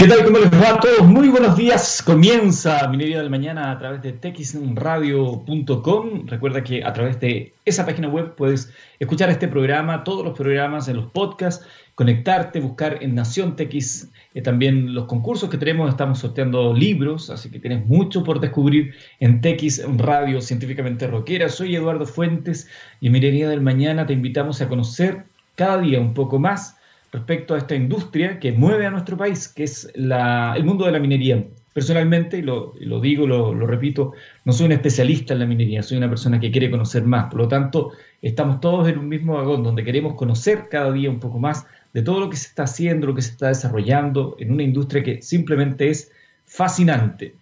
¿Qué tal? ¿Cómo les va a todos? Muy buenos días. Comienza Minería del Mañana a través de texradio.com. Recuerda que a través de esa página web puedes escuchar este programa, todos los programas en los podcasts, conectarte, buscar en Nación TX eh, también los concursos que tenemos. Estamos sorteando libros, así que tienes mucho por descubrir en TX Radio Científicamente Rockera. Soy Eduardo Fuentes y en Minería del Mañana te invitamos a conocer cada día un poco más respecto a esta industria que mueve a nuestro país, que es el mundo de la minería. Personalmente, y lo, digo, lo, lo, repito, no soy un especialista en la minería, soy una persona que quiere conocer más. Por lo tanto, estamos todos en un mismo vagón donde queremos conocer cada día un poco más de todo lo que se está haciendo, lo que se está desarrollando en una industria que simplemente es fascinante.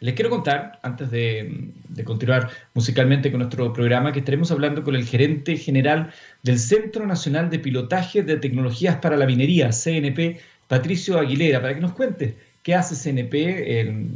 Les quiero contar, antes de, continuar musicalmente con nuestro programa, que estaremos hablando con el gerente general del Centro Nacional de Pilotaje de Tecnologías para la Minería, CNP, Patricio Aguilera, para que nos cuente qué hace CNP,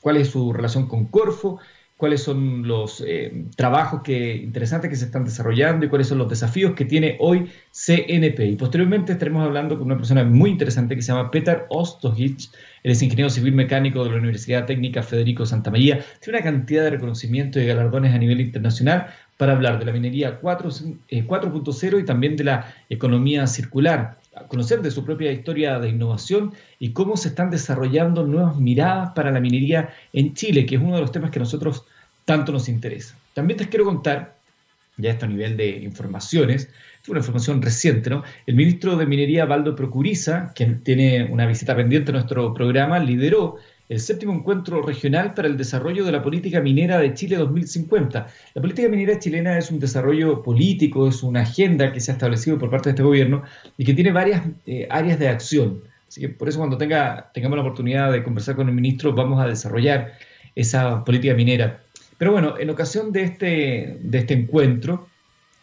cuál es su relación con Corfo cuáles son los eh, trabajos que, interesantes que se están desarrollando y cuáles son los desafíos que tiene hoy CNP. Y posteriormente estaremos hablando con una persona muy interesante que se llama Peter Ostojic. Él es ingeniero civil mecánico de la Universidad Técnica Federico Santa María. Tiene una cantidad de reconocimientos y galardones a nivel internacional para hablar de la minería 4.0 eh, y también de la economía circular conocer de su propia historia de innovación y cómo se están desarrollando nuevas miradas para la minería en Chile, que es uno de los temas que a nosotros tanto nos interesa. También te quiero contar, ya esto a nivel de informaciones, es una información reciente, ¿no? El ministro de Minería, Valdo Procuriza, que tiene una visita pendiente a nuestro programa, lideró el séptimo encuentro regional para el desarrollo de la política minera de Chile 2050. La política minera chilena es un desarrollo político, es una agenda que se ha establecido por parte de este gobierno y que tiene varias eh, áreas de acción. Así que por eso cuando tenga, tengamos la oportunidad de conversar con el ministro vamos a desarrollar esa política minera. Pero bueno, en ocasión de este, de este encuentro,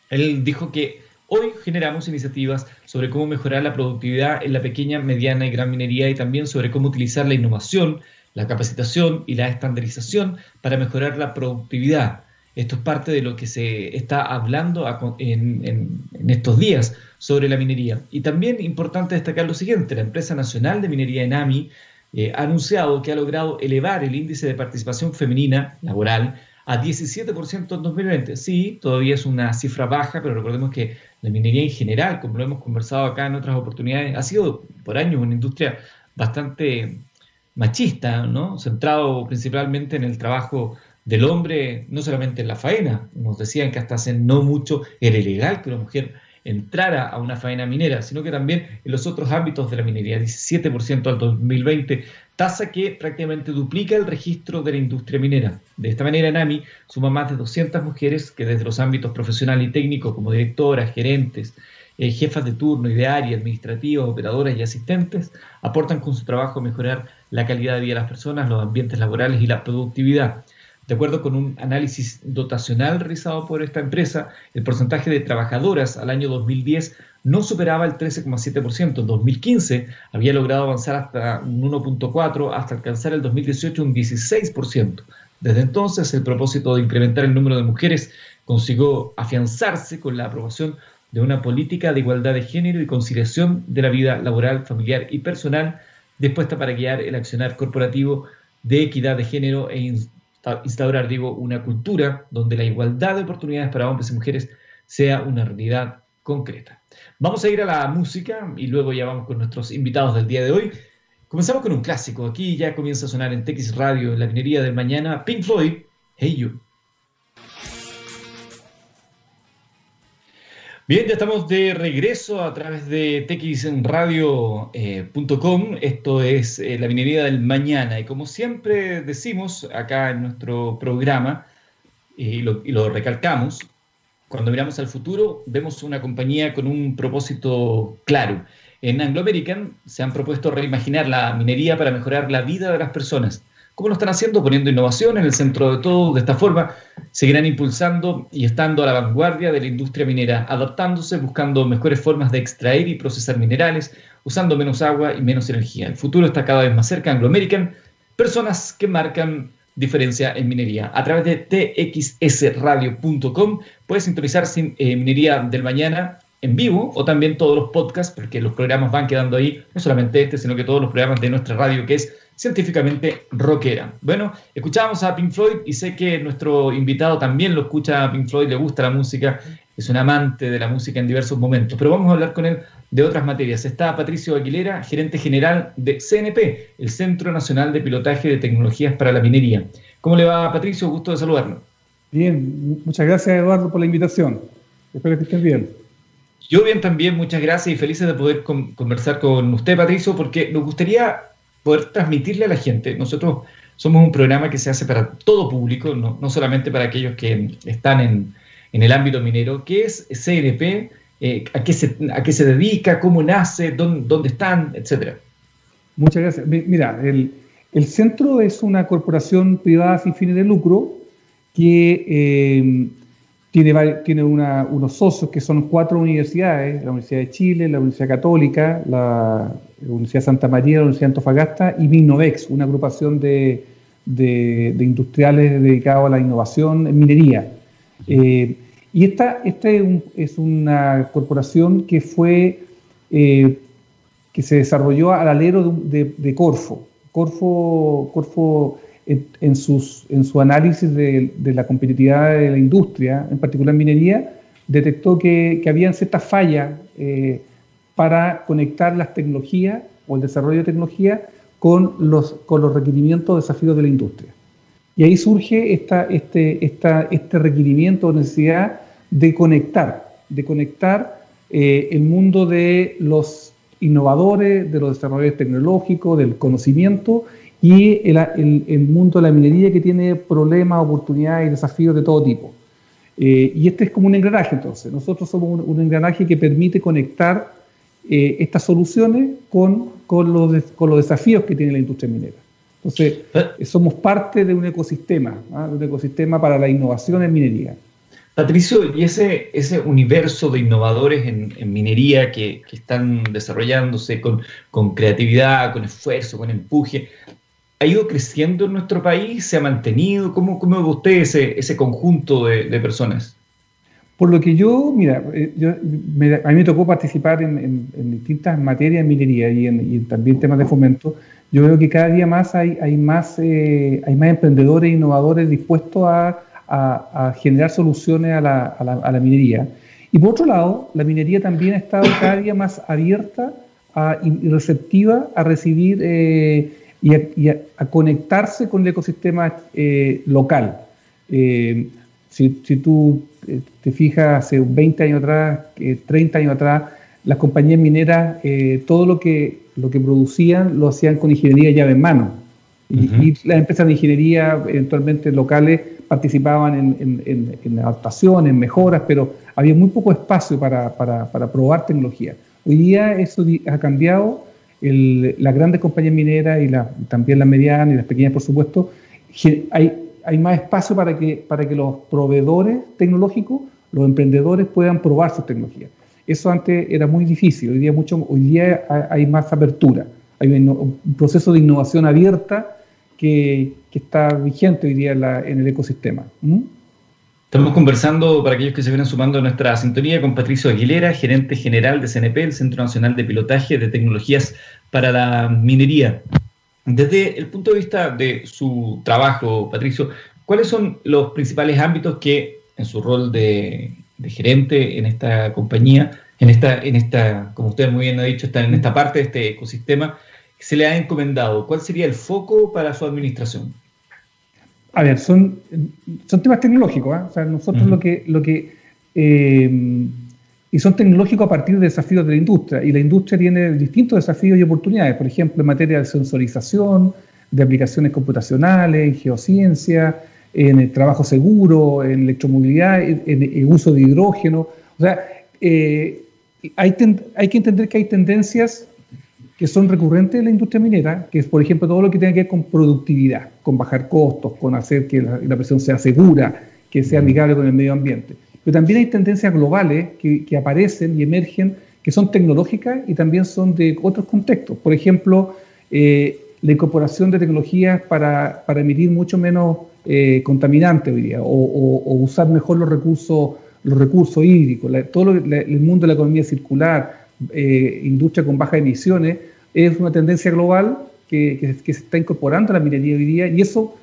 él dijo que Hoy generamos iniciativas sobre cómo mejorar la productividad en la pequeña, mediana y gran minería y también sobre cómo utilizar la innovación la capacitación y la estandarización para mejorar la productividad. Esto es parte de lo que se está hablando en, estos días sobre la minería. Y también importante destacar lo siguiente, la empresa nacional de minería ENAMI eh, ha anunciado que ha logrado elevar el índice de participación femenina laboral a 17% en 2020. Sí, todavía es una cifra baja, pero recordemos que la minería en general, como lo hemos conversado acá en otras oportunidades, ha sido por años una industria bastante machista, ¿no? centrado principalmente en el trabajo del hombre, no solamente en la faena. Nos decían que hasta hace no mucho era ilegal que una mujer entrara a una faena minera, sino que también en los otros ámbitos de la minería, 17% al 2020, tasa que prácticamente duplica el registro de la industria minera. De esta manera, NAMI suma más de 200 mujeres que desde los ámbitos profesional y técnico, como directoras, gerentes, eh, jefas de turno y de área, administrativas, operadoras y asistentes, aportan con su trabajo a mejorar la calidad de vida de las personas, los ambientes laborales y la productividad. De acuerdo con un análisis dotacional realizado por esta empresa, el porcentaje de trabajadoras al año 2010 no superaba el 13,7%. En 2015 había logrado avanzar hasta un 1,4% hasta alcanzar el 2018 un 16%. Desde entonces, el propósito de incrementar el número de mujeres consiguió afianzarse con la aprobación de una política de igualdad de género y conciliación de la vida laboral, familiar y personal dispuesta para guiar el accionar corporativo de equidad de género e instaurar, digo, una cultura donde la igualdad de oportunidades para hombres y mujeres sea una realidad concreta. Vamos a ir a la música y luego ya vamos con nuestros invitados del día de hoy. Comenzamos con un clásico. Aquí ya comienza a sonar en TX Radio, en la minería del mañana, Pink Floyd, Hey You. Bien, ya estamos de regreso a través de txradio.com. Eh, Esto es eh, la minería del mañana. Y como siempre decimos acá en nuestro programa, y lo, y lo recalcamos, cuando miramos al futuro vemos una compañía con un propósito claro. En Anglo American se han propuesto reimaginar la minería para mejorar la vida de las personas ¿Cómo lo están haciendo? Poniendo innovación en el centro de todo. De esta forma, seguirán impulsando y estando a la vanguardia de la industria minera, adaptándose, buscando mejores formas de extraer y procesar minerales, usando menos agua y menos energía. El futuro está cada vez más cerca. Anglo American, personas que marcan diferencia en minería. A través de txsradio.com puedes sintonizar sin, eh, Minería del Mañana en vivo o también todos los podcasts, porque los programas van quedando ahí, no solamente este, sino que todos los programas de nuestra radio, que es científicamente rockera. Bueno, escuchábamos a Pink Floyd y sé que nuestro invitado también lo escucha a Pink Floyd, le gusta la música, es un amante de la música en diversos momentos, pero vamos a hablar con él de otras materias. Está Patricio Aguilera, gerente general de CNP, el Centro Nacional de Pilotaje de Tecnologías para la Minería. ¿Cómo le va, Patricio? Gusto de saludarlo. Bien, muchas gracias, Eduardo, por la invitación. Espero que estén bien. Yo bien también, muchas gracias y felices de poder conversar con usted, Patricio, porque nos gustaría poder transmitirle a la gente. Nosotros somos un programa que se hace para todo público, no, solamente para aquellos que están en, el ámbito minero. ¿Qué es CNP? Eh, a, qué se, ¿A qué se dedica? ¿Cómo nace? ¿Dónde, están? Etcétera. Muchas gracias. Mira, el, centro es una corporación privada sin fines de lucro que eh, tiene, tiene unos socios que son cuatro universidades, la Universidad de Chile, la Universidad Católica, la Universidad Santa María, la Universidad de Antofagasta y Minnovex, una agrupación de, industriales dedicados a la innovación en minería. Eh, y esta, esta es, una corporación que fue eh, que se desarrolló al alero de, Corfo. Corfo, Corfo en, sus, en su análisis de, la competitividad de la industria, en particular minería, detectó que, que habían ciertas fallas eh, para conectar las tecnologías o el desarrollo de tecnología con los, con los requerimientos o desafíos de la industria. Y ahí surge esta, este, esta, este requerimiento o necesidad de conectar, de conectar eh, el mundo de los innovadores, de los desarrolladores tecnológicos, del conocimiento y el, mundo de la minería que tiene problemas, oportunidades y desafíos de todo tipo. Eh, y este es como un engranaje entonces. Nosotros somos un, engranaje que permite conectar eh, estas soluciones con, con, los con los desafíos que tiene la industria minera. Entonces, eh. somos parte de un ecosistema, ¿ah? de un ecosistema para la innovación en minería. Patricio, y ese, ese universo de innovadores en, minería que, que, están desarrollándose con, con, creatividad, con esfuerzo, con empuje, ha ido creciendo en nuestro país? ¿Se ha mantenido? ¿Cómo, cómo ve usted ese, ese conjunto de, personas? Por lo que yo, mira, eh, a mí me tocó participar en, distintas materias en minería y, en, también temas de fomento. Yo veo que cada día más hay, más, eh, hay más emprendedores e innovadores dispuestos a, generar soluciones a la, minería. Y por otro lado, la minería también ha estado cada día más abierta y receptiva a recibir eh, y a, conectarse con el ecosistema local. Si, tú eh, te fijas, hace 20 años atrás, 30 años atrás, las compañías mineras, todo lo que, lo que producían lo hacían con ingeniería llave en mano. y, las empresas de ingeniería, eventualmente locales, participaban en, en, en, adaptación, en mejoras, pero había muy poco espacio para, para, para probar tecnología. Hoy día eso ha cambiado las grandes compañías mineras y la, también las medianas y las pequeñas, por supuesto, hay, hay más espacio para que, para que los proveedores tecnológicos, los emprendedores puedan probar sus tecnologías. Eso antes era muy difícil, hoy día, mucho, hoy día hay más apertura, hay un, proceso de innovación abierta que, que, está vigente hoy día en, el ecosistema. ¿Mm? Estamos conversando, para aquellos que se vienen sumando a nuestra sintonía, con Patricio Aguilera, gerente general de CNP, el Centro Nacional de Pilotaje de Tecnologías para la Minería. Desde el punto de vista de su trabajo, Patricio, ¿cuáles son los principales ámbitos que, en su rol de, gerente en esta compañía, en esta, en esta, como usted muy bien ha dicho, están en esta parte de este ecosistema, se le ha encomendado? ¿Cuál sería el foco para su administración? a ver, son, son temas tecnológicos. ¿eh? O sea, nosotros lo que... Lo que eh, y son tecnológicos a partir de desafíos de la industria. Y la industria tiene distintos desafíos y oportunidades, por ejemplo, en materia de sensorización, de aplicaciones computacionales, en geociencia, en el trabajo seguro, en electromovilidad, en, el uso de hidrógeno. O sea, eh, hay, hay que entender que hay tendencias que son recurrentes en la industria minera, que es, por ejemplo, todo lo que tiene que ver con productividad, con bajar costos, con hacer que la, presión sea segura, que sea amigable con el medio ambiente. Pero también hay tendencias globales que, aparecen y emergen, que son tecnológicas y también son de otros contextos. Por ejemplo, eh, la incorporación de tecnologías para, emitir mucho menos eh, contaminantes hoy día, o, usar mejor los recursos los recursos hídricos, todo el mundo de la economía circular, eh, industria con bajas emisiones, es una tendencia global que, se está incorporando a la minería hoy día y eso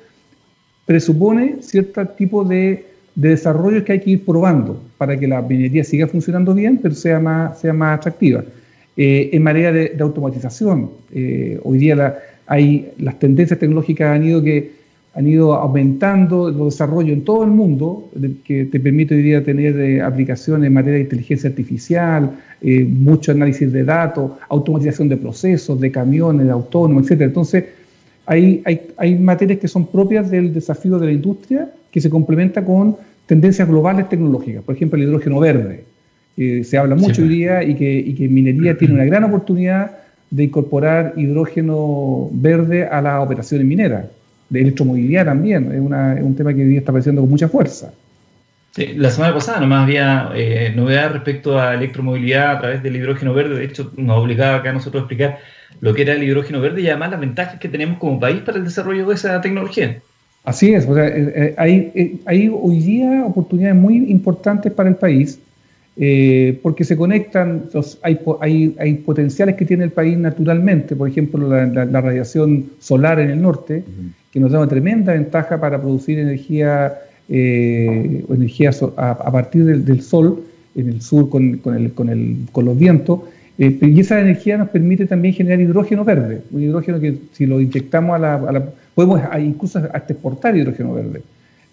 presupone cierto tipo de, de desarrollos que hay que ir probando para que la minería siga funcionando bien, pero sea más, sea más atractiva. Eh, en manera de, automatización, eh, hoy día hay, las tendencias tecnológicas han ido, que, han ido aumentando los desarrollos en todo el mundo, que te permite hoy día tener eh, aplicaciones en materia de inteligencia artificial, mucho análisis de datos, automatización de procesos, de camiones, de autónomos, etc. Entonces, hay, hay, hay materias que son propias del desafío de la industria que se complementa con tendencias globales tecnológicas, por ejemplo, el hidrógeno verde que se habla mucho hoy día y que, y que minería tiene una gran oportunidad de incorporar hidrógeno verde a las operaciones mineras, de electromovilidad también, es, una, es un tema que hoy día está apareciendo con mucha fuerza. Sí, la semana pasada nomás había eh, novedades respecto a electromovilidad a través del hidrógeno verde, de hecho nos obligaba acá a nosotros a explicar lo que era el hidrógeno verde y además las ventajas que tenemos como país para el desarrollo de esa tecnología. Así es, o sea, eh, eh, hay, hay hoy día oportunidades muy importantes para el país eh, porque se conectan, hay, hay, hay, potenciales que tiene el país naturalmente, por ejemplo, la, radiación solar en el norte, que nos da una tremenda ventaja para producir energía, eh, energía a, partir del, sol, en el sur con, con, el, con, el, con los vientos, eh, y esa energía nos permite también generar hidrógeno verde, un hidrógeno que si lo inyectamos a la... podemos incluso hasta exportar hidrógeno verde.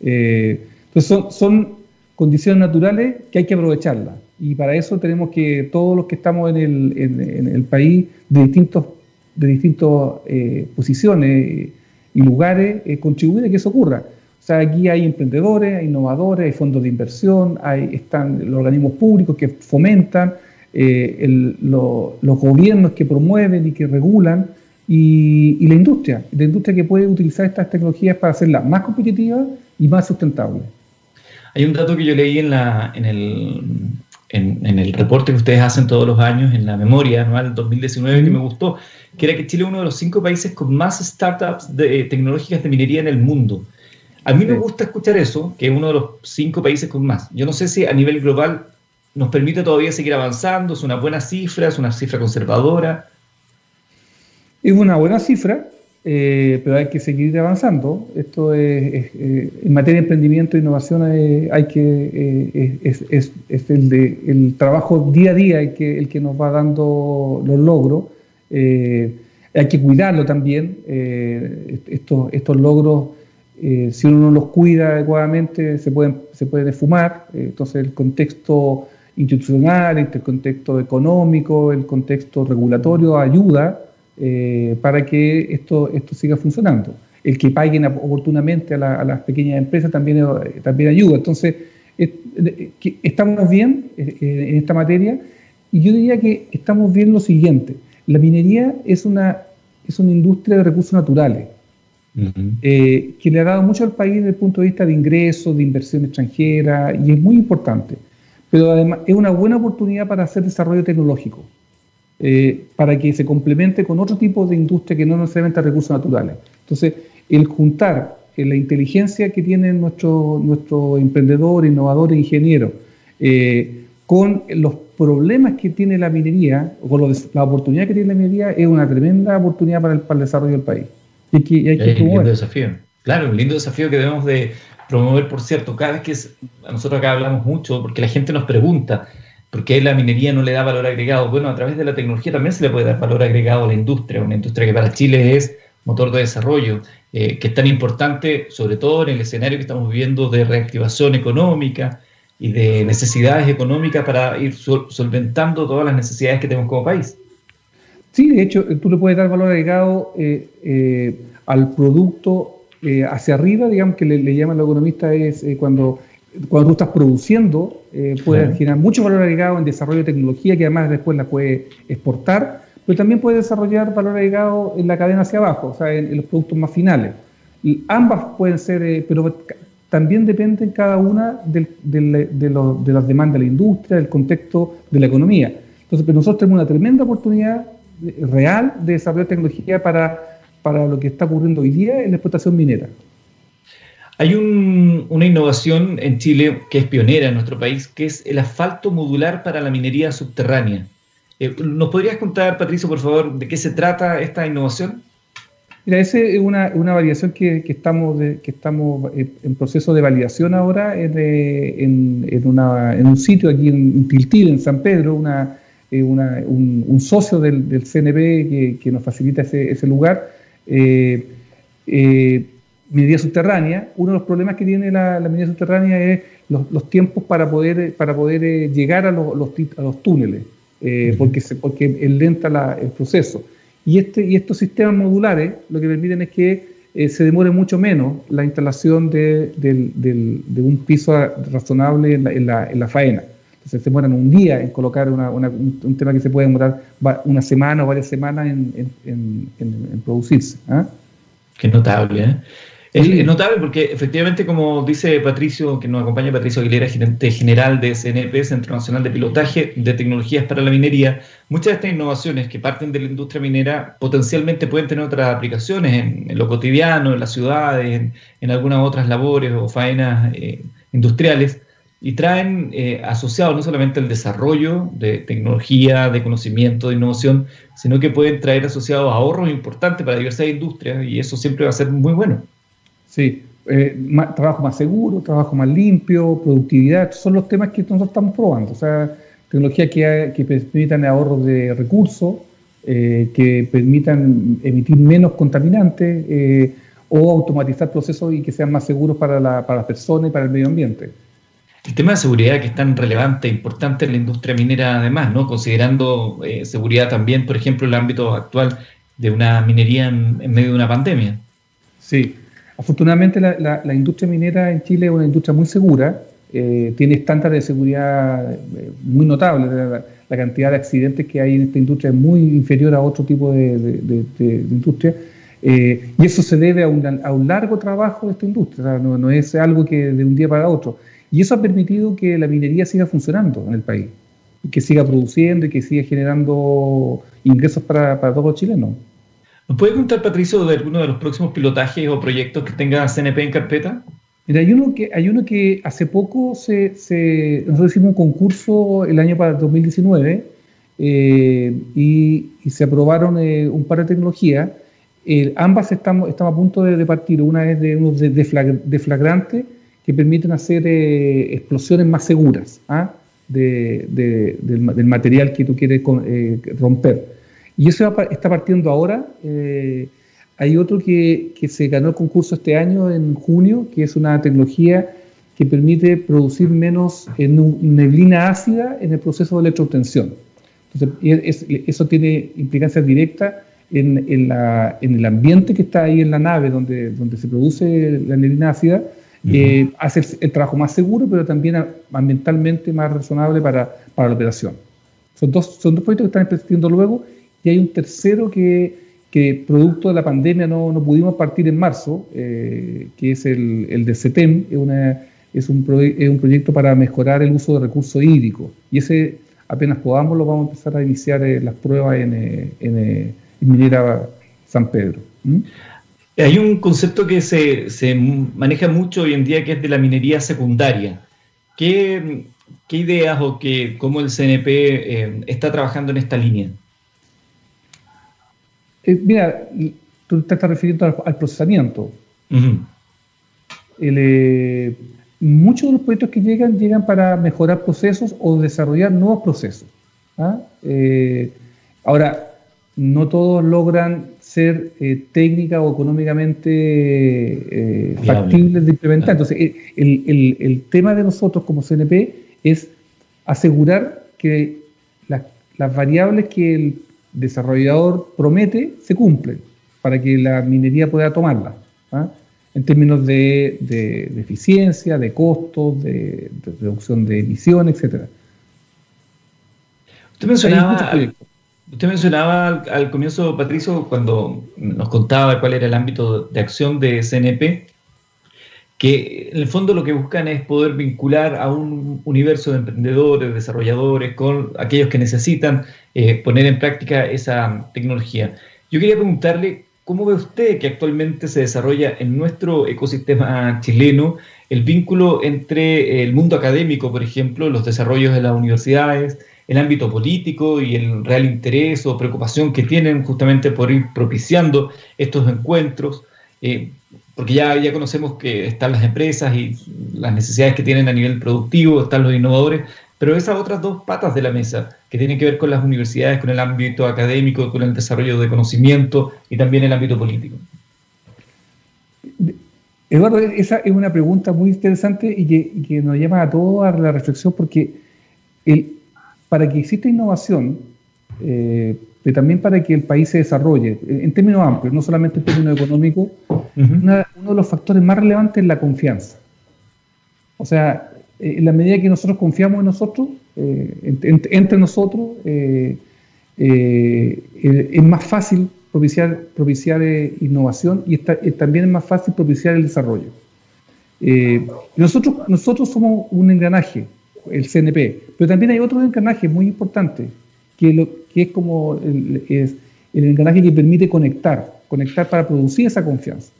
entonces son, son condiciones naturales que hay que aprovecharlas. Y para eso tenemos que, todos los que estamos en el, en, el país, de distintos de distintas eh, posiciones y lugares, eh, contribuir a que eso ocurra. O sea, aquí hay emprendedores, hay innovadores, hay fondos de inversión, hay, están los organismos públicos que fomentan, eh, los gobiernos que promueven y que regulan, y, y, la industria, la industria que puede utilizar estas tecnologías para hacerlas más competitivas y más sustentables. Hay un dato que yo leí en, la, en, el, en, el reporte que ustedes hacen todos los años, en la memoria anual 2019, que me gustó, que era que Chile es uno de los cinco países con más startups de, eh, tecnológicas de minería en el mundo. A mí me gusta escuchar eso, que es uno de los cinco países con más. Yo no sé si a nivel global nos permite todavía seguir avanzando, es una buena cifra, es una cifra conservadora. Es una buena cifra, eh, pero hay que seguir avanzando. Esto es, eh, en materia de emprendimiento e innovación eh, hay que es, el, de, el trabajo día a día el que, el que nos va dando los logros. hay que cuidarlo también. estos, estos logros, si uno no los cuida adecuadamente, se pueden, se pueden esfumar. entonces el contexto institucional, el contexto económico, el contexto regulatorio ayuda eh, para que esto, esto siga funcionando. El que paguen oportunamente a, las pequeñas empresas también, eh, también ayuda. Entonces, estamos bien eh, en esta materia y yo diría que estamos bien lo siguiente. La minería es una, es una industria de recursos naturales que le ha dado mucho al país desde el punto de vista de ingresos, de inversión extranjera y es muy importante. Pero además es una buena oportunidad para hacer desarrollo tecnológico. Eh, para que se complemente con otro tipo de industria que no necesariamente recursos naturales. Entonces, el juntar eh, la inteligencia que tienen nuestros nuestro emprendedores, innovadores, ingenieros, eh, con los problemas que tiene la minería, o con la oportunidad que tiene la minería, es una tremenda oportunidad para el, desarrollo del país. Y que, hay que un lindo desafío. Claro, un lindo desafío que debemos de promover, por cierto, cada vez que nosotros acá hablamos mucho, porque la gente nos pregunta, ¿Por qué la minería no le da valor agregado? Bueno, a través de la tecnología también se le puede dar valor agregado a la industria, una industria que para Chile es motor de desarrollo, eh, que es tan importante, sobre todo en el escenario que estamos viviendo de reactivación económica y de necesidades económicas para ir solventando todas las necesidades que tenemos como país. Sí, de hecho, tú le puedes dar valor agregado eh, eh, al producto hacia arriba, digamos que le, le llaman los economistas, es cuando cuando tú estás produciendo, eh, puedes generar mucho valor agregado en desarrollo de tecnología que además después la puedes exportar, pero también puedes desarrollar valor agregado en la cadena hacia abajo, o sea, en, los productos más finales. Y ambas pueden ser, eh, pero también dependen cada una de, las demandas de la industria, del contexto de la economía. Entonces, pero nosotros tenemos una tremenda oportunidad eh, real de desarrollar tecnología para, para lo que está ocurriendo hoy día en la explotación minera. Hay una innovación en Chile que es pionera en nuestro país, que es el asfalto modular para la minería subterránea. Eh, ¿Nos podrías contar, Patricio, por favor, de qué se trata esta innovación? Mira, esa es una, variación que, estamos, que estamos en proceso de validación ahora en, un sitio aquí en Tiltil, en San Pedro, una, eh, un, socio del, CNP que, nos facilita ese, lugar. Eh, eh, minería subterránea, uno de los problemas que tiene la, minería subterránea es los, tiempos para poder, para poder llegar a los, los túneles, porque, se, porque es lenta el proceso. Y, este, y estos sistemas modulares lo que permiten es que eh, se demore mucho menos la instalación de, un piso razonable en la, faena. Entonces se demoran un día en colocar un, tema que se puede demorar una semana o varias semanas en, producirse. ¿ah? Qué notable, ¿eh? Es, notable porque efectivamente, como dice Patricio, que nos acompaña Patricio Aguilera, gerente general de CNP, Centro Nacional de Pilotaje de Tecnologías para la Minería, muchas de estas innovaciones que parten de la industria minera potencialmente pueden tener otras aplicaciones en, lo cotidiano, en las ciudades, en, algunas otras labores o faenas eh, industriales y traen eh, asociados no solamente el desarrollo de tecnología, de conocimiento, de innovación, sino que pueden traer asociados ahorros importantes para diversas industrias y eso siempre va a ser muy bueno. Sí, eh, trabajo más seguro, trabajo más limpio, productividad, son los temas que nosotros estamos probando. O sea, tecnologías que, que permitan ahorros de recursos, eh, que permitan emitir menos contaminantes eh, o automatizar procesos y que sean más seguros para, la, para las personas y para el medio ambiente. El tema de seguridad que es tan relevante e importante en la industria minera además, ¿no? Considerando seguridad también, por ejemplo, el ámbito actual de una minería en medio de una pandemia. Sí, Afortunadamente la, industria minera en Chile es una industria muy segura, eh, tiene estándares de seguridad eh, muy notables. La, cantidad de accidentes que hay en esta industria es muy inferior a otro tipo de, industria. Eh, y eso se debe a, un largo trabajo de esta industria, no, es algo que de un día para otro. Y eso ha permitido que la minería siga funcionando en el país, y que siga produciendo y que siga generando ingresos para, para todos los chilenos. ¿Nos puede contar, Patricio, de alguno de los próximos pilotajes o proyectos que tenga CNP en carpeta? Mira, hay uno que, hay uno que hace poco se, se nosotros hicimos un concurso el año para 2019 eh, y, se aprobaron eh, un par de tecnologías. ambas estamos, estamos a punto de, partir. Una es de unos deflagrantes que permiten hacer eh, explosiones más seguras ¿ah? del, del, material que tú quieres romper. Y eso está partiendo ahora. Eh, hay otro que, se ganó el concurso este año, en junio, que es una tecnología que permite producir menos neblina ácida en el proceso de electrotensión. Entonces, eso tiene implicancias directas en, el ambiente que está ahí en la nave donde, donde se produce la neblina ácida. Eh, hace el, trabajo más seguro, pero también ambientalmente más razonable para, para la operación. Son dos, son dos proyectos que están empezando luego y hay un tercero que, que producto de la pandemia no, no pudimos partir en marzo, eh, que es el, el de CETEM, es, una, es, un es un proyecto para mejorar el uso de recursos hídricos. Y ese, apenas podamos, lo vamos a empezar a iniciar eh, las pruebas en, eh, en, Minera San Pedro. Hay un concepto que se, se, maneja mucho hoy en día que es de la minería secundaria. ¿Qué, qué ideas o qué, cómo el CNP está trabajando en esta línea? Eh, mira, tú te estás refiriendo al, procesamiento. Eh, muchos de los proyectos que llegan llegan para mejorar procesos o desarrollar nuevos procesos. ¿ah? Eh, ahora, no todos logran ser técnica o económicamente factibles de implementar. Entonces, el, el, tema de nosotros como CNP es asegurar que las variables que el desarrollador promete se cumple para que la minería pueda tomarla, ¿ah? en términos de, eficiencia, de costos, de, reducción de emisiones, etc. Usted mencionaba, usted mencionaba al, comienzo, Patricio, cuando nos contaba cuál era el ámbito de acción de CNP, que en el fondo lo que buscan es poder vincular a un universo de emprendedores, desarrolladores, con aquellos que necesitan eh, poner en práctica esa tecnología. Yo quería preguntarle ¿cómo ve usted que actualmente se desarrolla en nuestro ecosistema chileno el vínculo entre el mundo académico, por ejemplo, los desarrollos de las universidades, el ámbito político y el real interés o preocupación que tienen justamente por ir propiciando estos encuentros? Eh, porque ya, ya conocemos que están las empresas y las necesidades que tienen a nivel productivo, están los innovadores, pero esas otras dos patas de la mesa, que tienen que ver con las universidades, con el ámbito académico, con el desarrollo de conocimiento y también el ámbito político. Eduardo, esa es una pregunta muy interesante y que, nos lleva a todos a la reflexión porque el, para que exista innovación, eh, pero también para que el país se desarrolle, en términos amplios, no solamente en términos económicos, uno de los factores más relevantes es la confianza. O sea, eh, en la medida que nosotros confiamos en nosotros, eh, entre, nosotros, eh, es más fácil propiciar, propiciar innovación y también es más fácil propiciar el desarrollo. nosotros, nosotros somos un engranaje, el CNP, pero también hay otro engranaje muy importante, que, lo, que es como el, es el engranaje que permite conectar, conectar para producir esa confianza.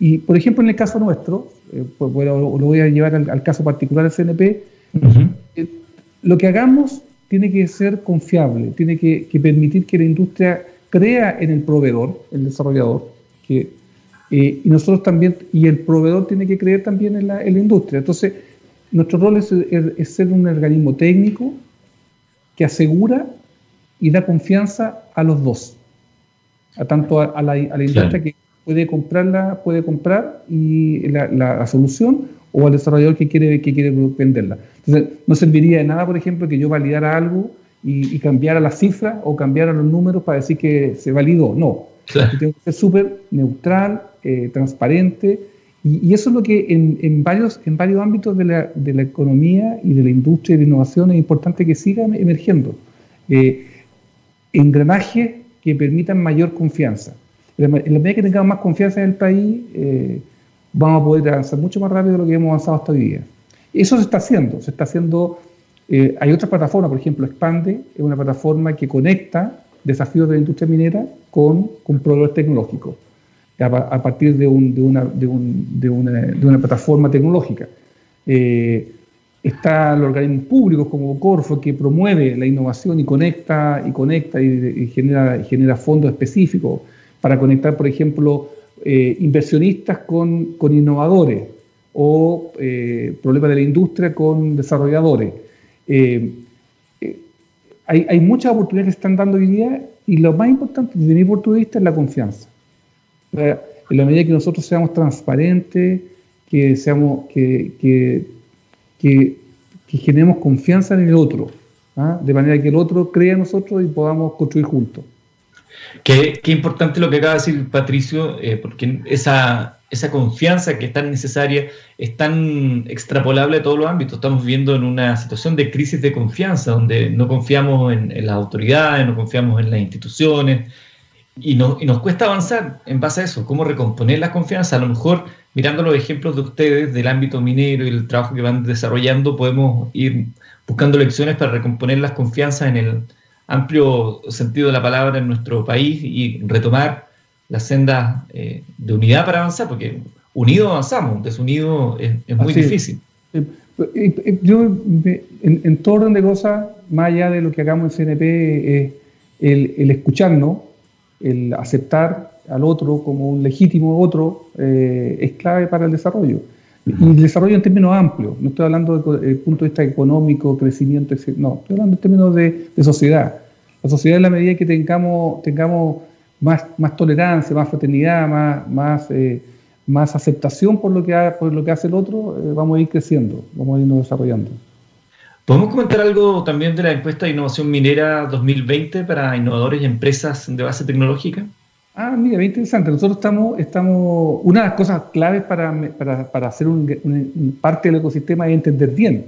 Y, por ejemplo, en el caso nuestro, eh, pues, bueno, lo voy a llevar al, caso particular del CNP, eh, lo que hagamos tiene que ser confiable, tiene que, permitir que la industria crea en el proveedor, el desarrollador, que, eh, y nosotros también, y el proveedor tiene que creer también en la, industria. Entonces, nuestro rol es, ser un organismo técnico que asegura y da confianza a los dos, a tanto a, la, industria que puede comprarla, puede comprar y la, solución o al desarrollador que quiere, que quiere venderla. Entonces, no serviría de nada, por ejemplo, que yo validara algo y, cambiara la cifra o cambiara los números para decir que se validó. No. Tengo que ser súper neutral, eh, transparente. Y, eso es lo que en, varios, en varios ámbitos de la, de la, economía y de la industria de innovación es importante que siga emergiendo. Eh, engranajes que permitan mayor confianza en la medida que tengamos más confianza en el país, eh, vamos a poder avanzar mucho más rápido de lo que hemos avanzado hasta hoy día. Eso se está haciendo, se está haciendo, eh, hay otras plataformas, por ejemplo, Expande es una plataforma que conecta desafíos de la industria minera con, con proveedores tecnológicos, a, partir de, una, plataforma tecnológica. Eh, está los organismos públicos como Corfo que promueve la innovación y conecta y conecta y, genera, fondos específicos para conectar, por ejemplo, eh, inversionistas con, innovadores o eh, problemas de la industria con desarrolladores. Eh, hay, muchas oportunidades que se están dando hoy día y lo más importante desde mi punto de vista es la confianza. En la medida que nosotros seamos transparentes, que, seamos, que, que, generemos confianza en el otro, ¿ah? de manera que el otro crea en nosotros y podamos construir juntos. Qué, importante lo que acaba de decir Patricio, eh, porque esa, esa confianza que es tan necesaria es tan extrapolable a todos los ámbitos. Estamos viviendo en una situación de crisis de confianza, donde no confiamos en, las autoridades, no confiamos en las instituciones, y, y, nos cuesta avanzar en base a eso, cómo recomponer la confianza. A lo mejor, mirando los ejemplos de ustedes del ámbito minero y el trabajo que van desarrollando, podemos ir buscando lecciones para recomponer las confianzas en el, amplio sentido de la palabra en nuestro país y retomar la senda eh, de unidad para avanzar, porque unido avanzamos, desunido es, muy difícil. Yo, en, todo orden de cosas, más allá de lo que hagamos en CNP, es el, escucharnos, el aceptar al otro como un legítimo otro, eh, es clave para el desarrollo. Y el desarrollo en términos amplios, no estoy hablando desde el punto de vista económico, crecimiento, etc. No, estoy hablando en términos de, sociedad. La sociedad en la medida que tengamos, tengamos más, más tolerancia, más fraternidad, más, más, eh, más aceptación por lo, que por lo que hace el otro, eh, vamos a ir creciendo, vamos a irnos desarrollando. ¿Podemos comentar algo también de la encuesta de innovación minera 2020 para innovadores y empresas de base tecnológica? Ah, mira, bien interesante. Nosotros estamos, estamos una de las cosas claves para, para, hacer un, parte del ecosistema es entender bien.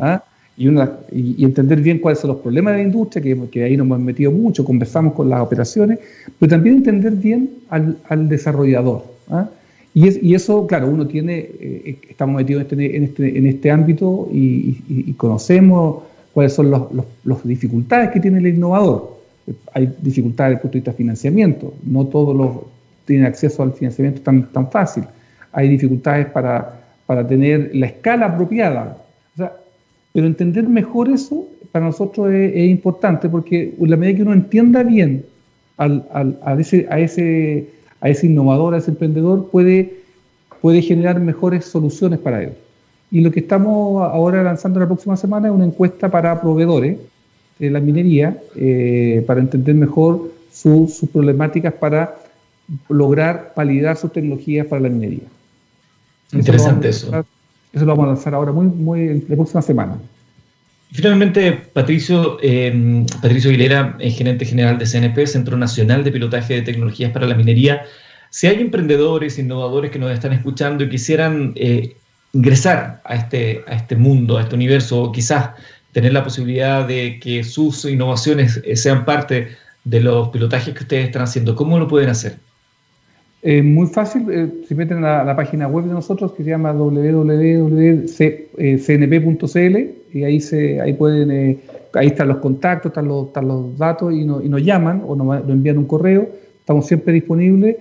¿ah? y, una, y, entender bien cuáles son los problemas de la industria, que, que, ahí nos hemos metido mucho, conversamos con las operaciones, pero también entender bien al, al desarrollador. ¿ah? Y, es, y, eso, claro, uno tiene, eh, estamos metidos en este, en este, en este ámbito y, conocemos cuáles son las los, dificultades que tiene el innovador. hay dificultades desde el punto de vista de financiamiento, no todos los tienen acceso al financiamiento tan, tan fácil, hay dificultades para, para tener la escala apropiada. pero entender mejor eso para nosotros es, importante porque la medida que uno entienda bien al, al, a, ese, a ese innovador, a ese emprendedor, puede, puede generar mejores soluciones para él. Y lo que estamos ahora lanzando la próxima semana es una encuesta para proveedores de la minería, eh, para entender mejor sus problemáticas para lograr validar sus tecnologías para la minería. Interesante eso. Eso, lo vamos a lanzar ahora muy, muy la próxima semana. Finalmente, Patricio, eh, Patricio Aguilera, gerente general de CNP, Centro Nacional de Pilotaje de Tecnologías para la Minería. Si hay emprendedores, innovadores que nos están escuchando y quisieran eh, ingresar a este, a este mundo, a este universo, o quizás tener la posibilidad de que sus innovaciones eh, sean parte de los pilotajes que ustedes están haciendo, ¿cómo lo pueden hacer? Eh, muy fácil, eh, se meten a la, página web de nosotros que se llama www.cnp.cl y ahí se ahí pueden eh, ahí están los contactos, están los, están los datos y, y, nos llaman o nos, envían un correo. Estamos siempre disponibles.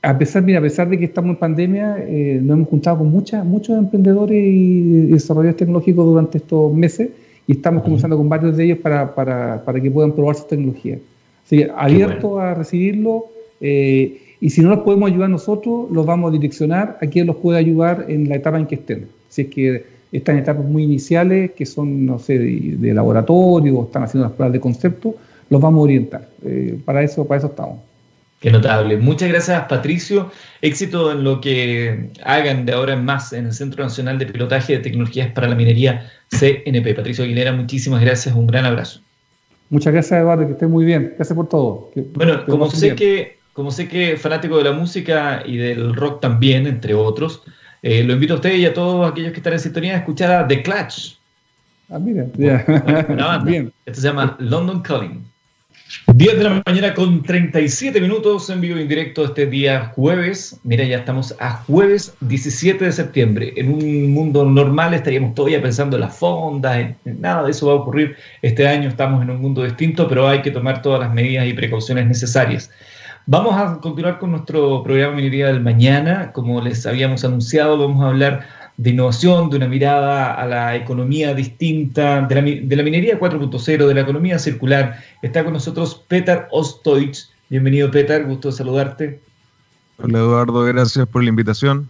a pesar, mira, a pesar de que estamos en pandemia, nos hemos juntado con muchas, muchos emprendedores y desarrolladores tecnológicos durante estos meses y estamos conversando con varios de ellos para, para, para que puedan probar su tecnología. Así que abierto a recibirlo eh, y si no los podemos ayudar nosotros, los vamos a direccionar a quien los puede ayudar en la etapa en que estén. Si es que están en etapas muy iniciales, que son, no sé, de, laboratorio, o están haciendo las pruebas de concepto, los vamos a orientar. Eh, para, eso, para eso estamos. Qué notable. Muchas gracias, Patricio. Éxito en lo que hagan de ahora en más en el Centro Nacional de Pilotaje de Tecnologías para la Minería, CNP. Patricio Aguilera, muchísimas gracias. Un gran abrazo. Muchas gracias, Eduardo, que esté muy bien. Gracias por todo. bueno, como sé que como sé que fanático de la música y del rock también, entre otros, eh, lo invito a usted y a todos aquellos que están en sintonía a escuchar a The Clash. Ah, mira, ya. Una banda. Esto se llama London Calling. 10 de la mañana con 37 minutos en vivo y en directo este día jueves. Mira, ya estamos a jueves 17 de septiembre. En un mundo normal estaríamos todavía pensando en las fondas, en, nada de eso va a ocurrir. Este año estamos en un mundo distinto, pero hay que tomar todas las medidas y precauciones necesarias. Vamos a continuar con nuestro programa Minería del Mañana. Como les habíamos anunciado, vamos a hablar de innovación, de una mirada a la economía distinta, de la, minería 4.0, de la economía circular. Está con nosotros Peter Ostoich. Bienvenido, Peter, gusto de saludarte. Hola, Eduardo, gracias por la invitación.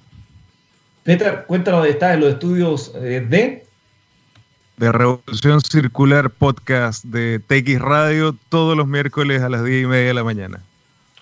Peter, cuéntanos de estás en los estudios eh, de... De Revolución Circular Podcast de TX Radio todos los miércoles a las 10 y media de la mañana.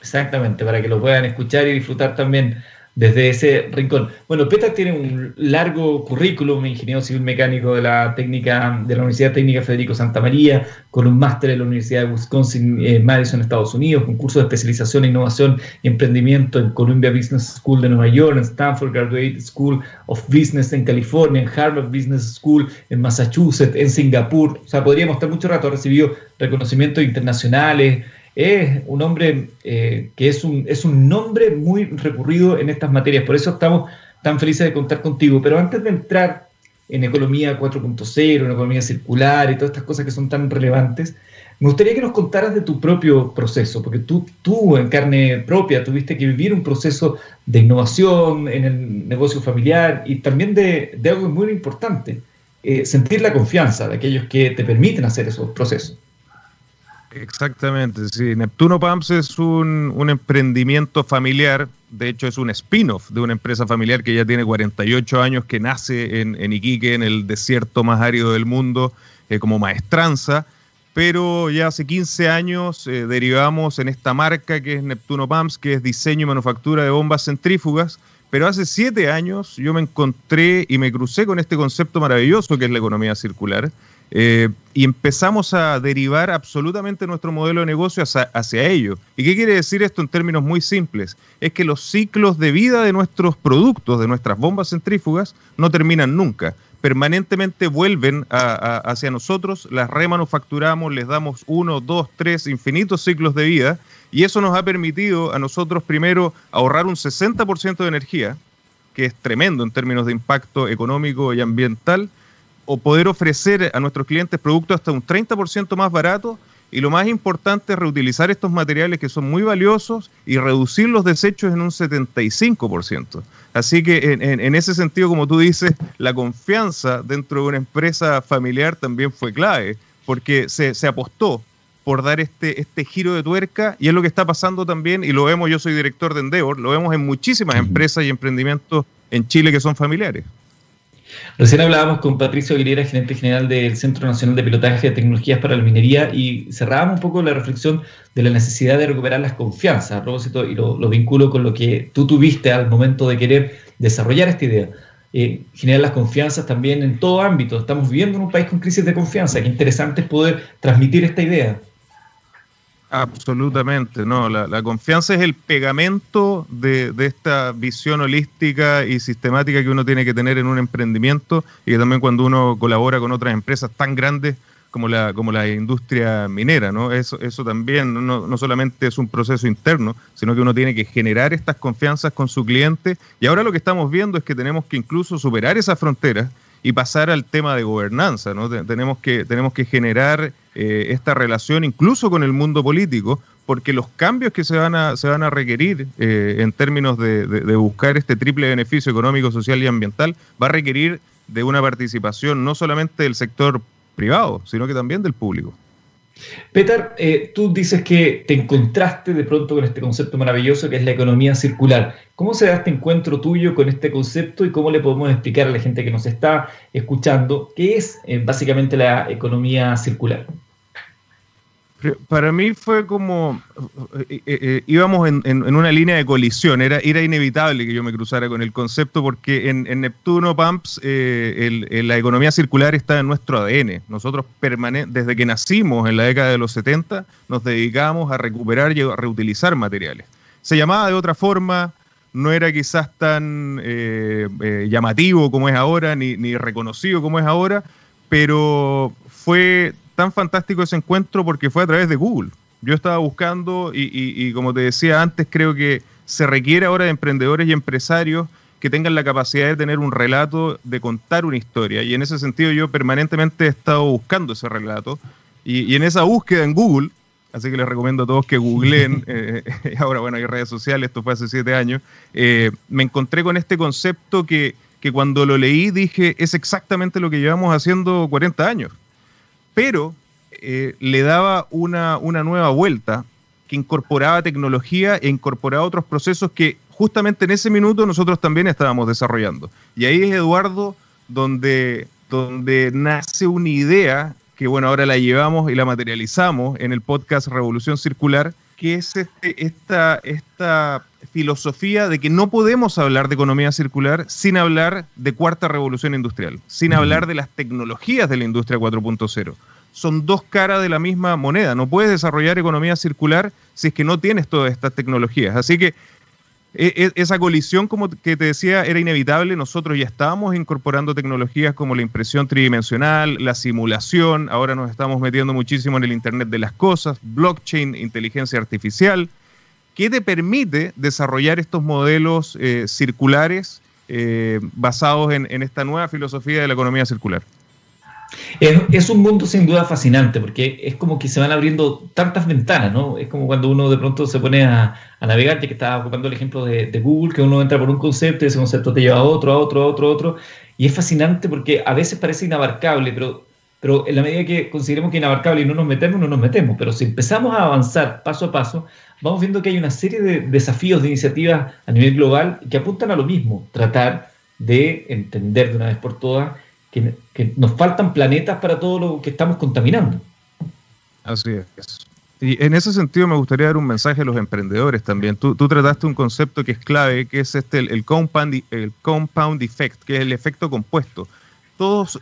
Exactamente, para que lo puedan escuchar y disfrutar también desde ese rincón. Bueno, Peter tiene un largo currículum, ingeniero civil mecánico de la técnica de la Universidad Técnica Federico Santa María, con un máster en la Universidad de Wisconsin eh, Madison, Estados Unidos, con curso de especialización en innovación y emprendimiento en Columbia Business School de Nueva York, en Stanford Graduate School of Business en California, en Harvard Business School en Massachusetts, en Singapur. O sea, podríamos estar mucho rato. Ha recibido reconocimientos internacionales es un hombre eh, que es un, es un nombre muy recurrido en estas materias. Por eso estamos tan felices de contar contigo. Pero antes de entrar en economía 4.0, en economía circular y todas estas cosas que son tan relevantes, me gustaría que nos contaras de tu propio proceso, porque tú, tú en carne propia tuviste que vivir un proceso de innovación en el negocio familiar y también de, de algo muy importante, eh, sentir la confianza de aquellos que te permiten hacer esos procesos. Exactamente, sí. Neptuno Pumps es un, emprendimiento familiar, de hecho es un spin-off de una empresa familiar que ya tiene 48 años, que nace en, Iquique, en el desierto más árido del mundo, eh, como maestranza, pero ya hace 15 años eh, derivamos en esta marca que es Neptuno Pumps, que es diseño y manufactura de bombas centrífugas, pero hace 7 años yo me encontré y me crucé con este concepto maravilloso que es la economía circular, eh, y empezamos a derivar absolutamente nuestro modelo de negocio hacia, ello. ¿Y qué quiere decir esto en términos muy simples? Es que los ciclos de vida de nuestros productos, de nuestras bombas centrífugas, no terminan nunca. Permanentemente vuelven hacia nosotros, las remanufacturamos, les damos uno, dos, tres, infinitos ciclos de vida, y eso nos ha permitido a nosotros primero ahorrar un 60% de energía, que es tremendo en términos de impacto económico y ambiental, o poder ofrecer a nuestros clientes productos hasta un 30% más barato y lo más importante es reutilizar estos materiales que son muy valiosos y reducir los desechos en un 75%. Así que en, ese sentido, como tú dices, la confianza dentro de una empresa familiar también fue clave, porque se, se apostó por dar este, este giro de tuerca y es lo que está pasando también, y lo vemos, yo soy director de Endeavor, lo vemos en muchísimas empresas y emprendimientos en Chile que son familiares. Recién hablábamos con Patricio Aguilera, gerente general del Centro Nacional de Pilotaje de Tecnologías para la Minería, y cerrábamos un poco la reflexión de la necesidad de recuperar las confianzas, a propósito, y lo, vinculo con lo que tú tuviste al momento de querer desarrollar esta idea. Eh, generar las confianzas también en todo ámbito. Estamos viviendo en un país con crisis de confianza. Qué interesante es poder transmitir esta idea. Absolutamente, no. La, confianza es el pegamento de, esta visión holística y sistemática que uno tiene que tener en un emprendimiento y que también cuando uno colabora con otras empresas tan grandes como la, como la industria minera, ¿no? Eso, eso también no, no solamente es un proceso interno, sino que uno tiene que generar estas confianzas con su cliente y ahora lo que estamos viendo es que tenemos que incluso superar esas fronteras y pasar al tema de gobernanza. ¿no? tenemos, que, tenemos que generar eh, esta relación incluso con el mundo político, porque los cambios que se van a, se van a requerir eh, en términos de, de, buscar este triple beneficio económico, social y ambiental, va a requerir de una participación no solamente del sector privado, sino que también del público. Peter, eh, tú dices que te encontraste de pronto con este concepto maravilloso que es la economía circular. ¿Cómo se da este encuentro tuyo con este concepto y cómo le podemos explicar a la gente que nos está escuchando qué es eh, básicamente la economía circular? Para mí fue como, eh, eh, eh, íbamos en, una línea de colisión, era, era inevitable que yo me cruzara con el concepto porque en, Neptuno Pumps la economía circular está en nuestro ADN. Nosotros desde que nacimos en la década de los 70 nos dedicamos a recuperar y a reutilizar materiales. Se llamaba de otra forma, no era quizás tan llamativo como es ahora, ni, ni reconocido como es ahora, pero fue tan fantástico ese encuentro porque fue a través de Google. Yo estaba buscando y, como te decía antes, creo que se requiere ahora de emprendedores y empresarios que tengan la capacidad de tener un relato, de contar una historia. Y en ese sentido yo permanentemente he estado buscando ese relato. Y, en esa búsqueda en Google, así que les recomiendo a todos que googleen, eh, ahora bueno, hay redes sociales, esto fue hace siete años, eh, me encontré con este concepto que, que cuando lo leí dije, es exactamente lo que llevamos haciendo 40 años pero eh, le daba una, una nueva vuelta que incorporaba tecnología e incorporaba otros procesos que justamente en ese minuto nosotros también estábamos desarrollando. Y ahí es, Eduardo, donde, donde nace una idea que, bueno, ahora la llevamos y la materializamos en el podcast Revolución Circular, que es este, esta, esta filosofía de que no podemos hablar de economía circular sin hablar de cuarta revolución industrial, sin hablar de las tecnologías de la industria 4.0. Son dos caras de la misma moneda. No puedes desarrollar economía circular si es que no tienes todas estas tecnologías. Así que esa colisión, como que te decía, era inevitable. Nosotros ya estábamos incorporando tecnologías como la impresión tridimensional, la simulación, ahora nos estamos metiendo muchísimo en el Internet de las Cosas, blockchain, inteligencia artificial. ¿Qué te permite desarrollar estos modelos eh, circulares eh, basados en, esta nueva filosofía de la economía circular. Es, un mundo sin duda fascinante porque es como que se van abriendo tantas ventanas, ¿no? Es como cuando uno de pronto se pone a, navegar, ya que estaba ocupando el ejemplo de, Google, que uno entra por un concepto y ese concepto te lleva a otro, a otro, a otro, a otro. Y es fascinante porque a veces parece inabarcable, pero pero en la medida que consideremos que inabarcable y no nos metemos, no nos metemos. Pero si empezamos a avanzar paso a paso, vamos viendo que hay una serie de desafíos, de iniciativas a nivel global que apuntan a lo mismo, tratar de entender de una vez por todas que, nos faltan planetas para todo lo que estamos contaminando. Así es. Y en ese sentido me gustaría dar un mensaje a los emprendedores también. Tú, trataste un concepto que es clave, que es este, el, compound, el compound effect, que es el efecto compuesto todos,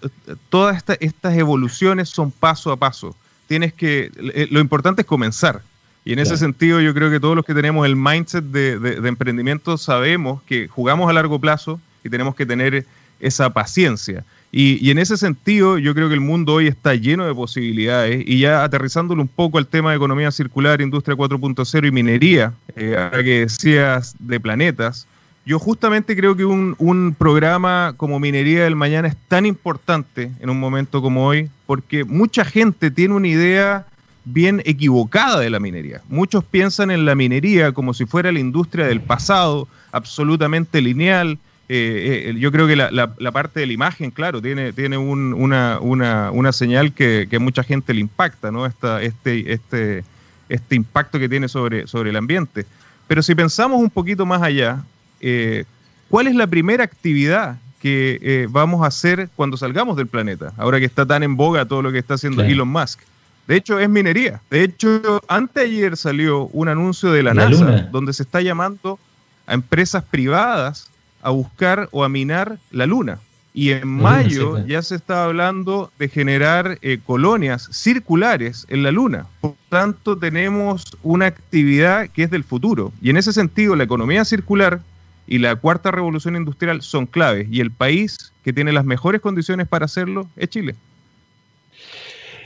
todas estas evoluciones son paso a paso. Tienes que, eh, lo importante es comenzar. Y en ese sentido yo creo que todos los que tenemos el mindset de, emprendimiento sabemos que jugamos a largo plazo y tenemos que tener esa paciencia. Y, en ese sentido yo creo que el mundo hoy está lleno de posibilidades y ya aterrizándolo un poco al tema de economía circular, industria 4.0 y minería, eh, ahora que decías de planetas, yo justamente creo que un, programa como Minería del Mañana es tan importante en un momento como hoy, porque mucha gente tiene una idea bien equivocada de la minería. Muchos piensan en la minería como si fuera la industria del pasado, absolutamente lineal. Eh, eh, yo creo que la, parte de la imagen, claro, tiene, tiene una, una, señal que, que, a mucha gente le impacta, ¿no? Esta, este, este, este impacto que tiene sobre, sobre el ambiente. Pero si pensamos un poquito más allá, eh, ¿cuál es la primera actividad que vamos a hacer cuando salgamos del planeta? Ahora que está tan en boga todo lo que está haciendo Elon Musk. De hecho, es minería. De hecho, anteayer salió un anuncio de la, NASA donde se está llamando a empresas privadas a buscar o a minar la luna. Y en mayo ya se está hablando de generar eh, colonias circulares en la Luna. Por tanto, tenemos una actividad que es del futuro. Y en ese sentido, la economía circular y la cuarta revolución industrial son claves. Y el país que tiene las mejores condiciones para hacerlo es Chile.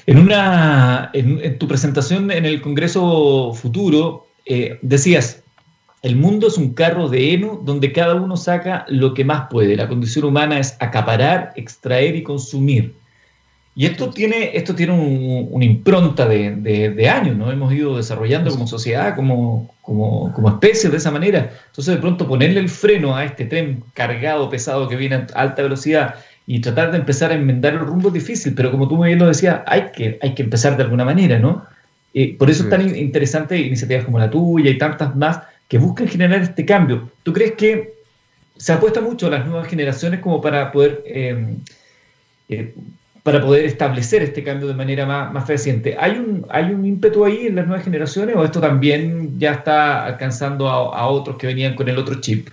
En, una, en, tu presentación en el Congreso Futuro, eh, decías, el mundo es un carro de heno donde cada uno saca lo que más puede. La condición humana es acaparar, extraer y consumir. Y esto tiene, esto tiene una impronta de, de, años, ¿no? Hemos ido desarrollando como sociedad, como, como, como, especie de esa manera. Entonces, de pronto, ponerle el freno a este tren cargado, pesado, que viene a alta velocidad y tratar de empezar a enmendar el rumbo es difícil, pero como tú muy bien lo decías, hay que, hay que empezar de alguna manera, ¿no? por eso es tan interesante iniciativas como la tuya y tantas más que buscan generar este cambio. ¿Tú crees que se apuesta mucho a las nuevas generaciones como para poder, em, eh, para poder establecer este cambio de manera más, más fehaciente? ¿Hay un, ¿Hay un ímpetu ahí en las nuevas generaciones o esto también ya está alcanzando a otros que venían con el otro chip?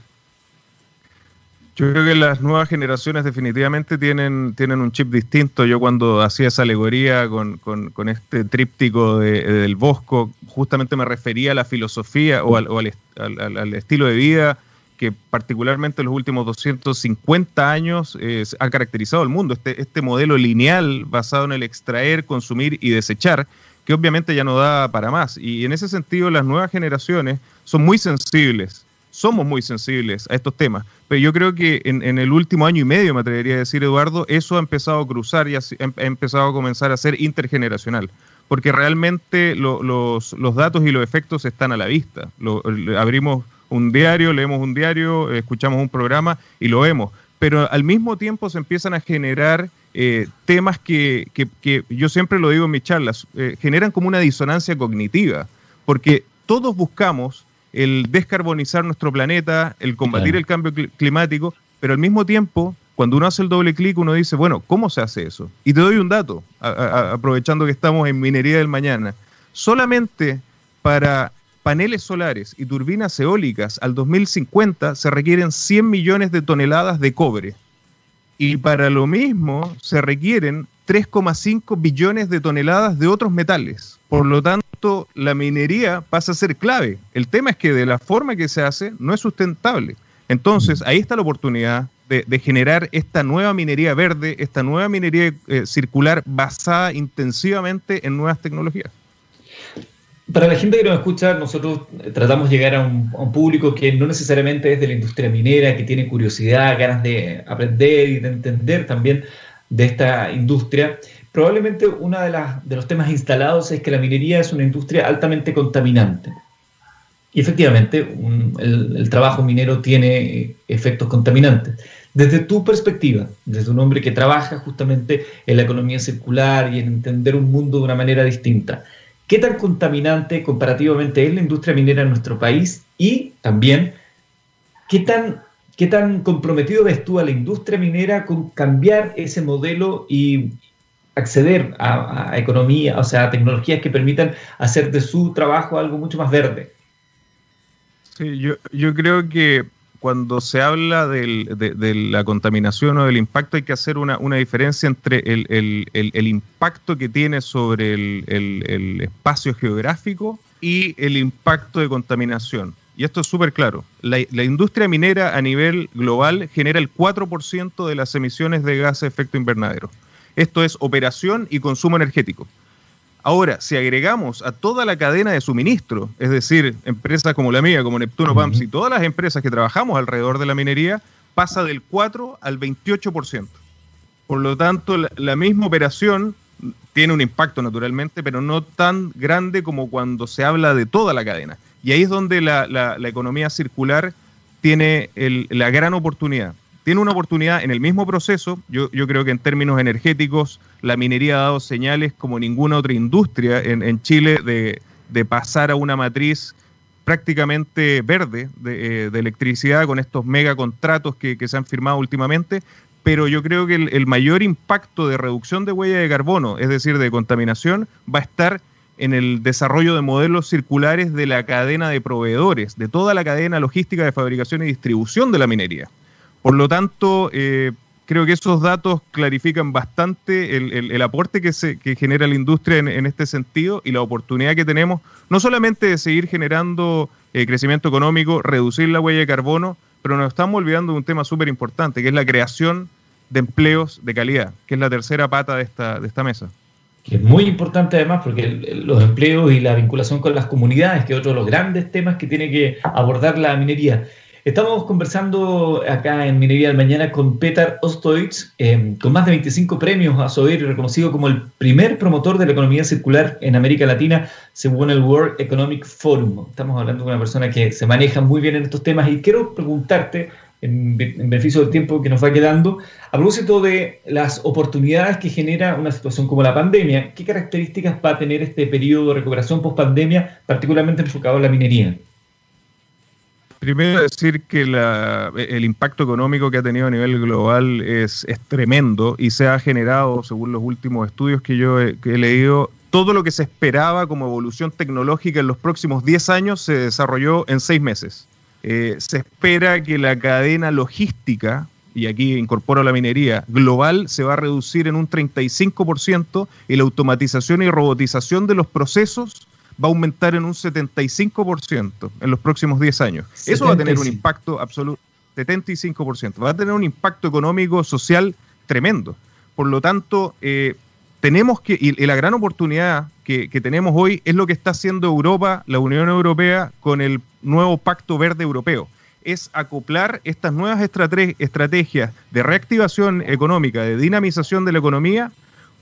Yo creo que las nuevas generaciones definitivamente tienen, tienen un chip distinto. Yo cuando hacía esa alegoría con, este tríptico del Bosco, justamente me refería a la filosofía o, al, estilo de vida que particularmente en los últimos 250 años ha caracterizado el mundo. Este, este modelo lineal basado en el extraer, consumir y desechar, que obviamente ya no da para más. Y en ese sentido las nuevas generaciones son muy sensibles somos muy sensibles a estos temas. Pero yo creo que en, el último año y medio, me atrevería a decir, Eduardo, eso ha empezado a cruzar y ha, empezado a comenzar a ser intergeneracional. Porque realmente los, datos y los efectos están a la vista. abrimos un diario, leemos un diario, escuchamos un programa y lo vemos. Pero al mismo tiempo se empiezan a generar eh, temas que, yo siempre lo digo en mis charlas, eh, generan como una disonancia cognitiva. Porque todos buscamos el descarbonizar nuestro planeta, el combatir el cambio climático, pero al mismo tiempo, cuando uno hace el doble clic, uno dice, bueno, ¿cómo se hace eso? Y te doy un dato, aprovechando que estamos en minería del mañana. Solamente para paneles solares y turbinas eólicas al 2050 se requieren 100 millones de toneladas de cobre. Y para lo mismo se requieren 3,5 billones de toneladas de otros metales. Por lo tanto, la minería pasa a ser clave. El tema es que de la forma que se hace no es sustentable. Entonces, ahí está la oportunidad de, generar esta nueva minería verde, esta nueva minería eh, circular basada intensivamente en nuevas tecnologías. Para la gente que nos escucha, nosotros tratamos de llegar a un, público que no necesariamente es de la industria minera, que tiene curiosidad, ganas de aprender y de entender también de esta industria. Probablemente uno de, de los temas instalados es que la minería es una industria altamente contaminante. Y efectivamente, el, trabajo minero tiene efectos contaminantes. Desde tu perspectiva, desde un hombre que trabaja justamente en la economía circular y en entender un mundo de una manera distinta, ¿qué tan contaminante comparativamente es la industria minera en nuestro país? Y también, ¿qué tan ¿Qué tan comprometido ves tú a la industria minera con cambiar ese modelo y acceder a, economía, o sea, a tecnologías que permitan hacer de su trabajo algo mucho más verde? Sí, yo, yo creo que cuando se habla de, la contaminación o del impacto hay que hacer una, diferencia entre el, impacto que tiene sobre el espacio geográfico y el impacto de contaminación y esto es súper claro, la, industria minera a nivel global genera el 4% de las emisiones de gases de efecto invernadero. Esto es operación y consumo energético. Ahora, si agregamos a toda la cadena de suministro, es decir, empresas como la mía, como Neptuno Pumps y todas las empresas que trabajamos alrededor de la minería, pasa del 4 al 28%. Por lo tanto, la misma operación tiene un impacto naturalmente, pero no tan grande como cuando se habla de toda la cadena. Y ahí es donde la, economía circular tiene la gran oportunidad. Tiene una oportunidad en el mismo proceso, yo, creo que en términos energéticos la minería ha dado señales como ninguna otra industria en, Chile de, pasar a una matriz prácticamente verde de, eh, electricidad con estos megacontratos que, que se han firmado últimamente, pero yo creo que el, mayor impacto de reducción de huella de carbono, es decir, de contaminación, va a estar en el desarrollo de modelos circulares de la cadena de proveedores, de toda la cadena logística de fabricación y distribución de la minería. Por lo tanto, eh, creo que esos datos clarifican bastante el, aporte que, se, genera la industria en, este sentido y la oportunidad que tenemos, no solamente de seguir generando eh, crecimiento económico, reducir la huella de carbono, pero nos estamos olvidando de un tema súper importante, que es la creación de empleos de calidad, que es la tercera pata de esta, de esta mesa. Que es muy importante además porque los empleos y la vinculación con las comunidades, que es otro de los grandes temas que tiene que abordar la minería. Estamos conversando acá en Minería del Mañana con Peter Ostoitz, em, con más de 25 premios a SOIR, reconocido como el primer promotor de la economía circular en América Latina, según el World Economic Forum. Estamos hablando de una persona que se maneja muy bien en estos temas y quiero preguntarte, en, beneficio del tiempo que nos va quedando, a propósito de las oportunidades que genera una situación como la pandemia, ¿qué características va a tener este periodo de recuperación post-pandemia, particularmente enfocado en la minería? Primero decir que el impacto económico que ha tenido a nivel global es, tremendo y se ha generado, según los últimos estudios que yo he, leído, todo lo que se esperaba como evolución tecnológica en los próximos 10 años se desarrolló en 6 meses. Eh, se espera que la cadena logística, y aquí incorporo la minería, global se va a reducir en un 35% y la automatización y robotización de los procesos va a aumentar en un 75% en los próximos 10 años. Eso va a tener un impacto absoluto, 75%. Va a tener un impacto económico, social tremendo. Por lo tanto, eh, tenemos que, y, la gran oportunidad que, tenemos hoy es lo que está haciendo Europa, la Unión Europea, con el nuevo Pacto Verde Europeo. Es acoplar estas nuevas estrategias de reactivación económica, de dinamización de la economía,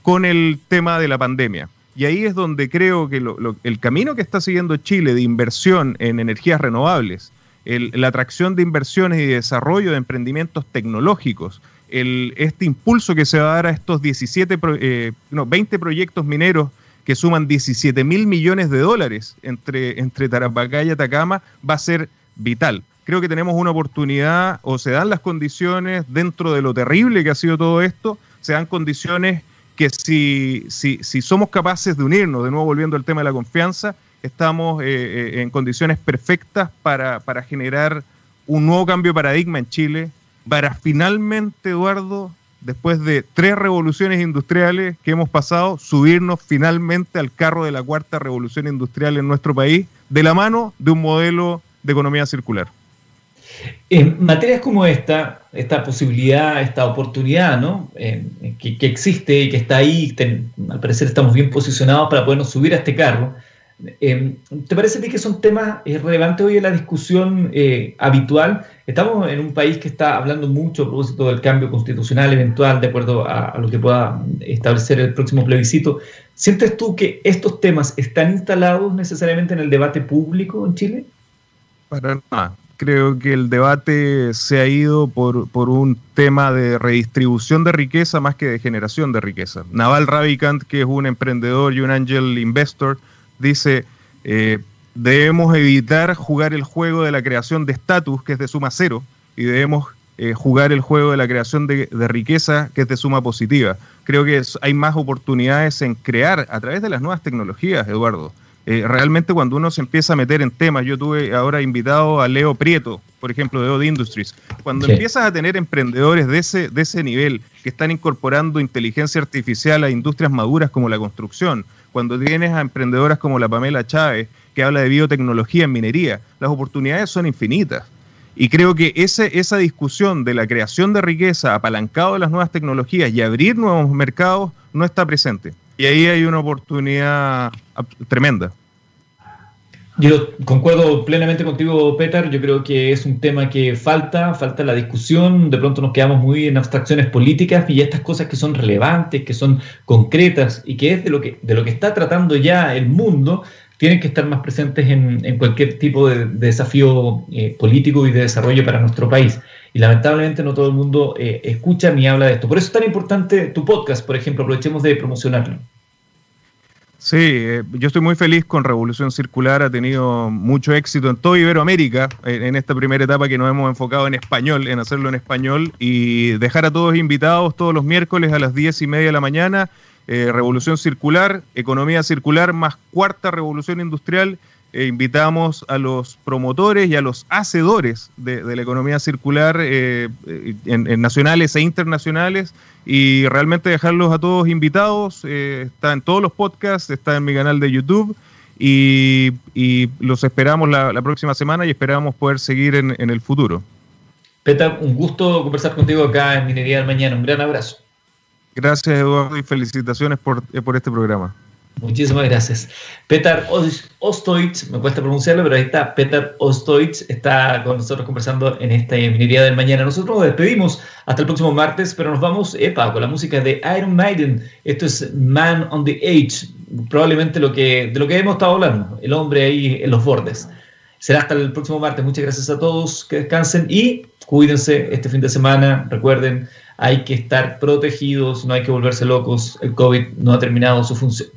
con el tema de la pandemia. Y ahí es donde creo que el camino que está siguiendo Chile de inversión en energías renovables, la atracción de inversiones y desarrollo de emprendimientos tecnológicos, este impulso que se va a dar a estos 17, eh, no, 20 proyectos mineros que suman 17 mil millones de dólares entre, entre Tarapacá y Atacama, va a ser vital. Creo que tenemos una oportunidad, o se dan las condiciones dentro de lo terrible que ha sido todo esto, se dan condiciones que si, si, si, somos capaces de unirnos, de nuevo volviendo al tema de la confianza, estamos eh, eh, en condiciones perfectas para, para generar un nuevo cambio de paradigma en Chile, para finalmente, Eduardo, después de tres revoluciones industriales que hemos pasado, subirnos finalmente al carro de la cuarta revolución industrial en nuestro país, de la mano de un modelo de economía circular. En materias como esta, esta posibilidad, esta oportunidad ¿no? Eh, que, existe y que está ahí, al parecer estamos bien posicionados para podernos subir a este carro. Eh, ¿Te parece a ti que son temas eh, relevantes hoy en la discusión habitual? Estamos en un país que está hablando mucho a propósito del cambio constitucional eventual de acuerdo a, a lo que pueda establecer el próximo plebiscito. ¿Sientes tú que estos temas están instalados necesariamente en el debate público en Chile? Para nada creo que el debate se ha ido por, un tema de redistribución de riqueza más que de generación de riqueza. Naval Ravikant, que es un emprendedor y un angel investor, dice, eh, debemos evitar jugar el juego de la creación de estatus, que es de suma cero, y debemos eh, jugar el juego de la creación de, riqueza, que es de suma positiva. Creo que hay más oportunidades en crear a través de las nuevas tecnologías, Eduardo. Eh, realmente cuando uno se empieza a meter en temas, yo tuve ahora invitado a Leo Prieto, por ejemplo, de Odd Industries, cuando empiezas a tener emprendedores de ese, de ese nivel que están incorporando inteligencia artificial a industrias maduras como la construcción, cuando tienes a emprendedoras como la Pamela Chávez, que habla de biotecnología en minería, las oportunidades son infinitas. Y creo que ese, esa discusión de la creación de riqueza apalancado de las nuevas tecnologías y abrir nuevos mercados no está presente. Y ahí hay una oportunidad tremenda. Yo concuerdo plenamente contigo, Petar. Yo creo que es un tema que falta, falta la discusión. De pronto nos quedamos muy en abstracciones políticas y estas cosas que son relevantes, que son concretas y que es de lo que, de lo que está tratando ya el mundo, tienen que estar más presentes en, cualquier tipo de, desafío eh, político y de desarrollo para nuestro país. Y lamentablemente no todo el mundo eh, escucha ni habla de esto. Por eso es tan importante tu podcast, por ejemplo. Aprovechemos de promocionarlo. Sí, eh, yo estoy muy feliz con Revolución Circular, ha tenido mucho éxito en toda Iberoamérica, en, esta primera etapa que nos hemos enfocado en español, en hacerlo en español y dejar a todos invitados todos los miércoles a las diez y media de la mañana, eh, Revolución Circular, Economía Circular más Cuarta Revolución Industrial eh, invitamos a los promotores y a los hacedores de, la economía circular eh, en, nacionales e internacionales y realmente dejarlos a todos invitados. Eh, está en todos los podcasts, está en mi canal de YouTube y, los esperamos la, próxima semana y esperamos poder seguir en, el futuro. Peta, un gusto conversar contigo acá en Minería del Mañana. Un gran abrazo. Gracias, Eduardo, y felicitaciones por este programa. Muchísimas gracias. Petar Ostoitz, me cuesta pronunciarlo, pero ahí está, Petar Ostoitz está con nosotros conversando en esta minería del mañana. Nosotros nos despedimos hasta el próximo martes, pero nos vamos, epa, con la música de Iron Maiden. Esto es Man on the Edge, probablemente lo que, de lo que hemos estado hablando, el hombre ahí en los bordes. Será hasta el próximo martes. Muchas gracias a todos, que descansen y cuídense este fin de semana. Recuerden, hay que estar protegidos, no hay que volverse locos. El COVID no ha terminado su función.